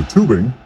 of tubing.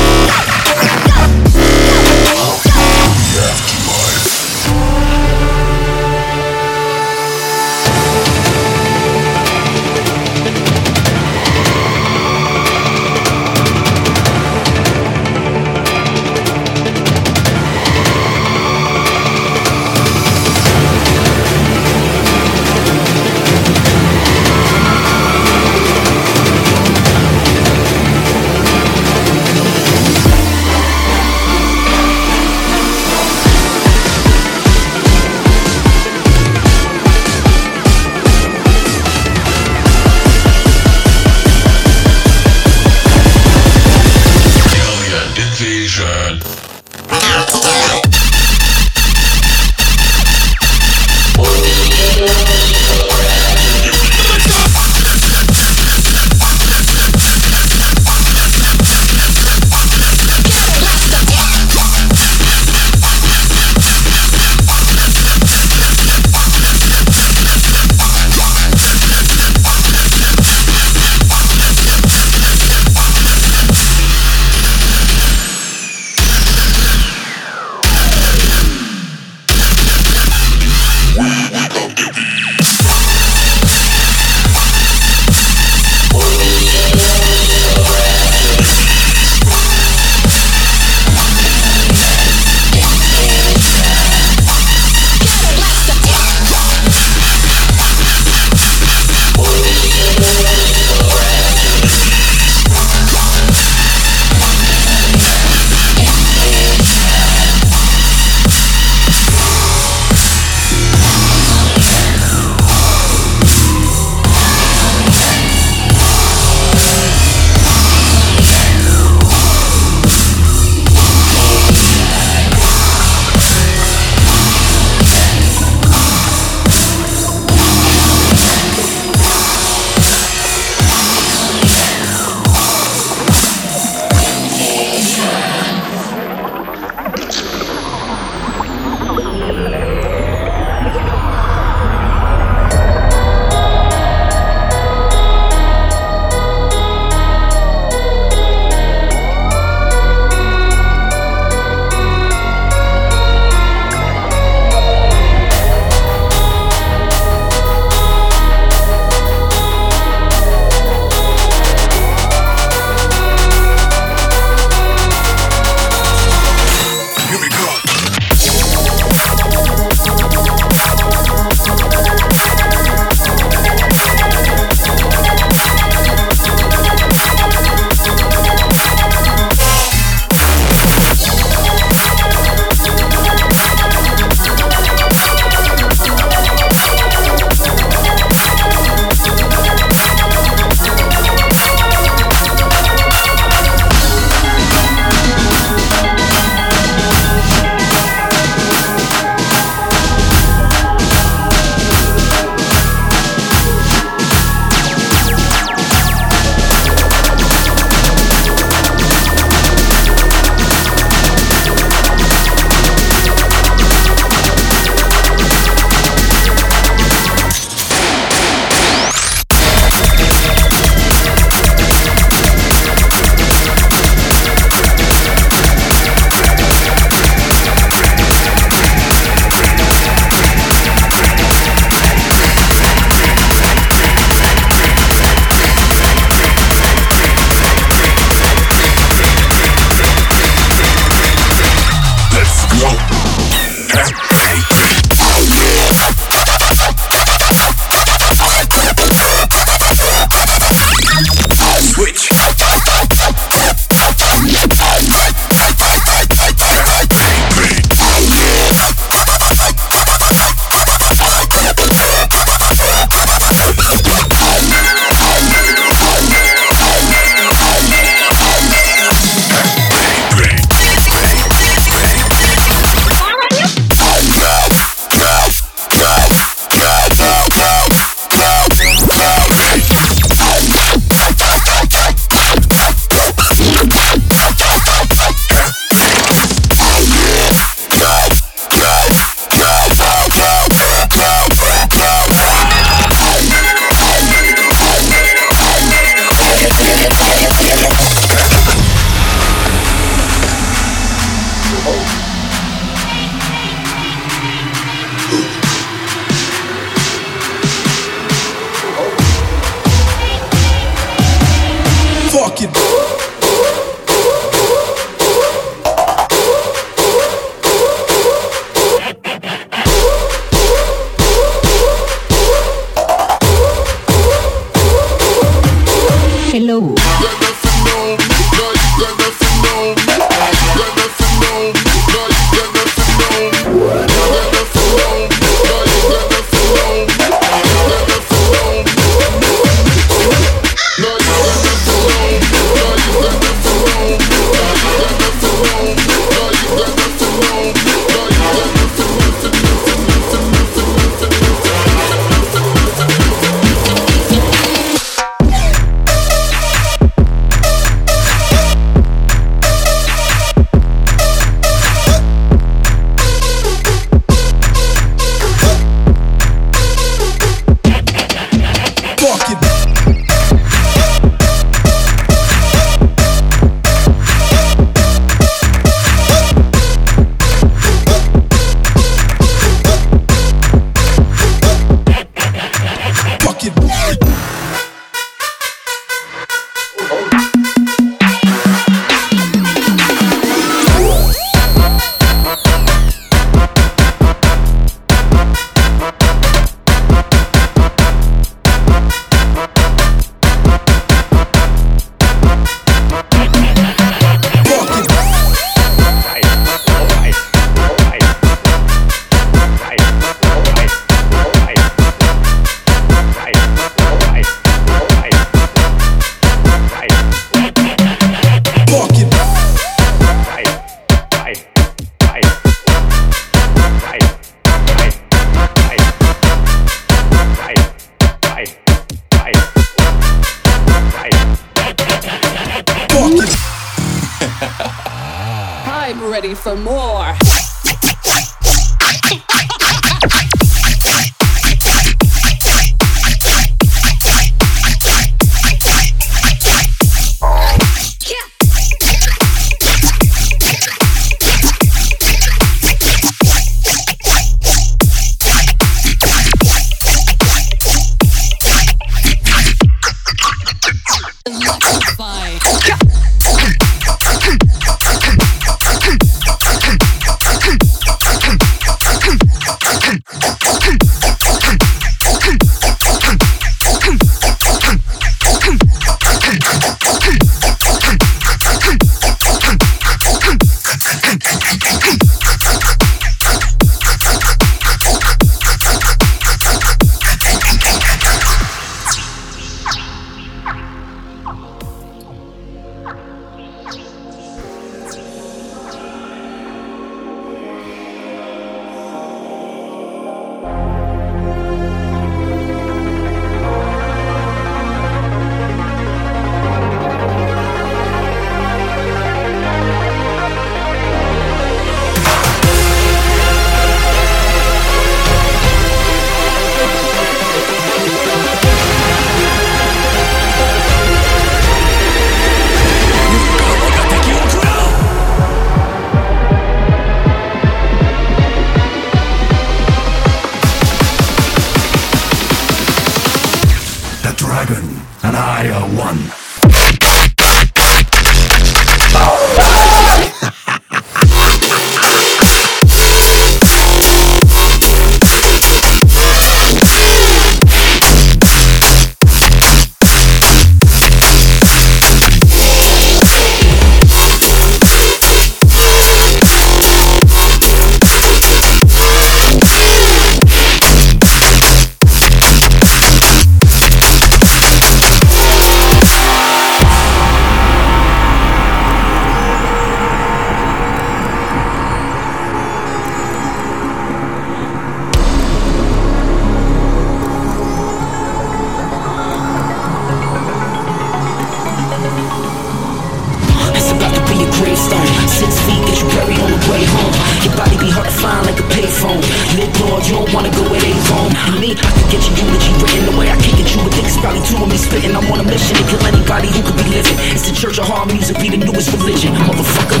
It's about to be a gravestone. Six feet, get you buried on the way home. Your body be hard to find like a payphone. Lit Lord, you don't wanna go where they roam. And me, I can get you eulogy written the way I can get You a dick it's probably two of me spitting. I'm on a mission to kill anybody who could be living. It's the church of hard music, be the newest religion, motherfucker.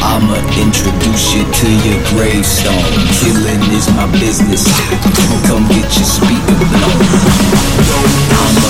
I'ma introduce you to your gravestone. Killing is my business. Come get your speaker. I'm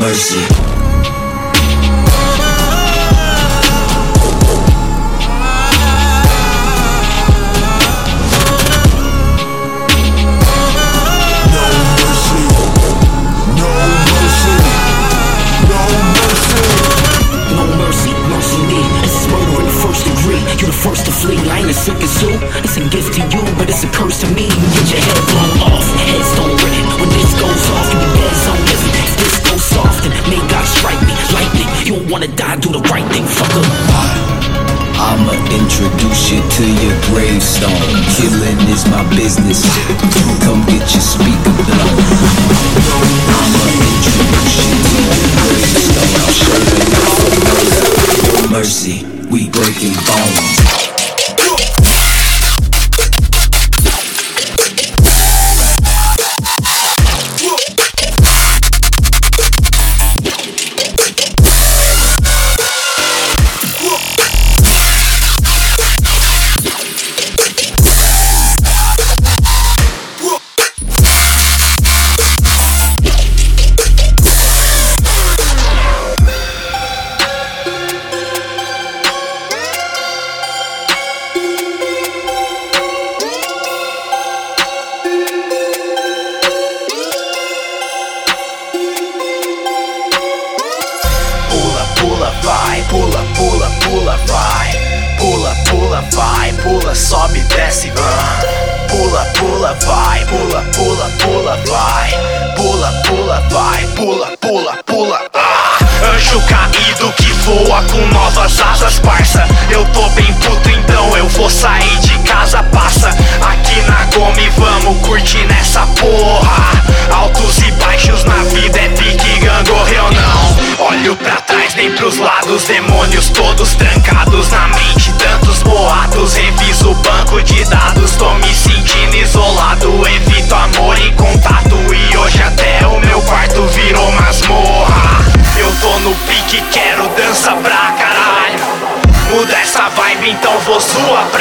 mercy. right thing, fucker. I'ma introduce you to your gravestone. Killing is my business. Come get your speaker blown. I'ma introduce you to your gravestone. Showing no mercy. We breaking bones. sua presença.